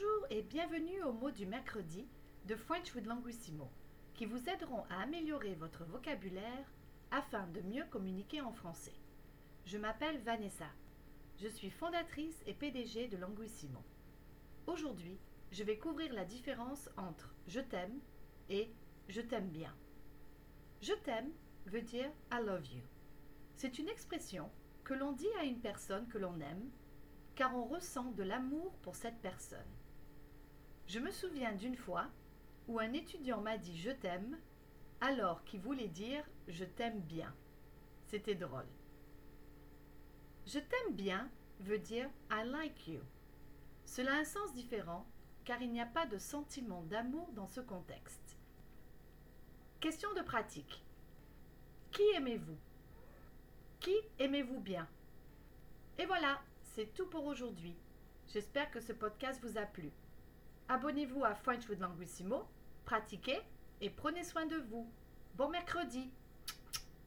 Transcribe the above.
Bonjour et bienvenue aux mots du mercredi de French with Languissimo, qui vous aideront à améliorer votre vocabulaire afin de mieux communiquer en français. Je m'appelle Vanessa. Je suis fondatrice et PDG de Languissimo. Aujourd'hui, je vais couvrir la différence entre je t'aime et je t'aime bien. Je t'aime veut dire I love you. C'est une expression que l'on dit à une personne que l'on aime car on ressent de l'amour pour cette personne. Je me souviens d'une fois où un étudiant m'a dit je t'aime alors qu'il voulait dire je t'aime bien. C'était drôle. Je t'aime bien veut dire I like you. Cela a un sens différent car il n'y a pas de sentiment d'amour dans ce contexte. Question de pratique. Qui aimez-vous? Qui aimez-vous bien? Et voilà, c'est tout pour aujourd'hui. J'espère que ce podcast vous a plu. Abonnez-vous à French with Languissimo, pratiquez et prenez soin de vous. Bon mercredi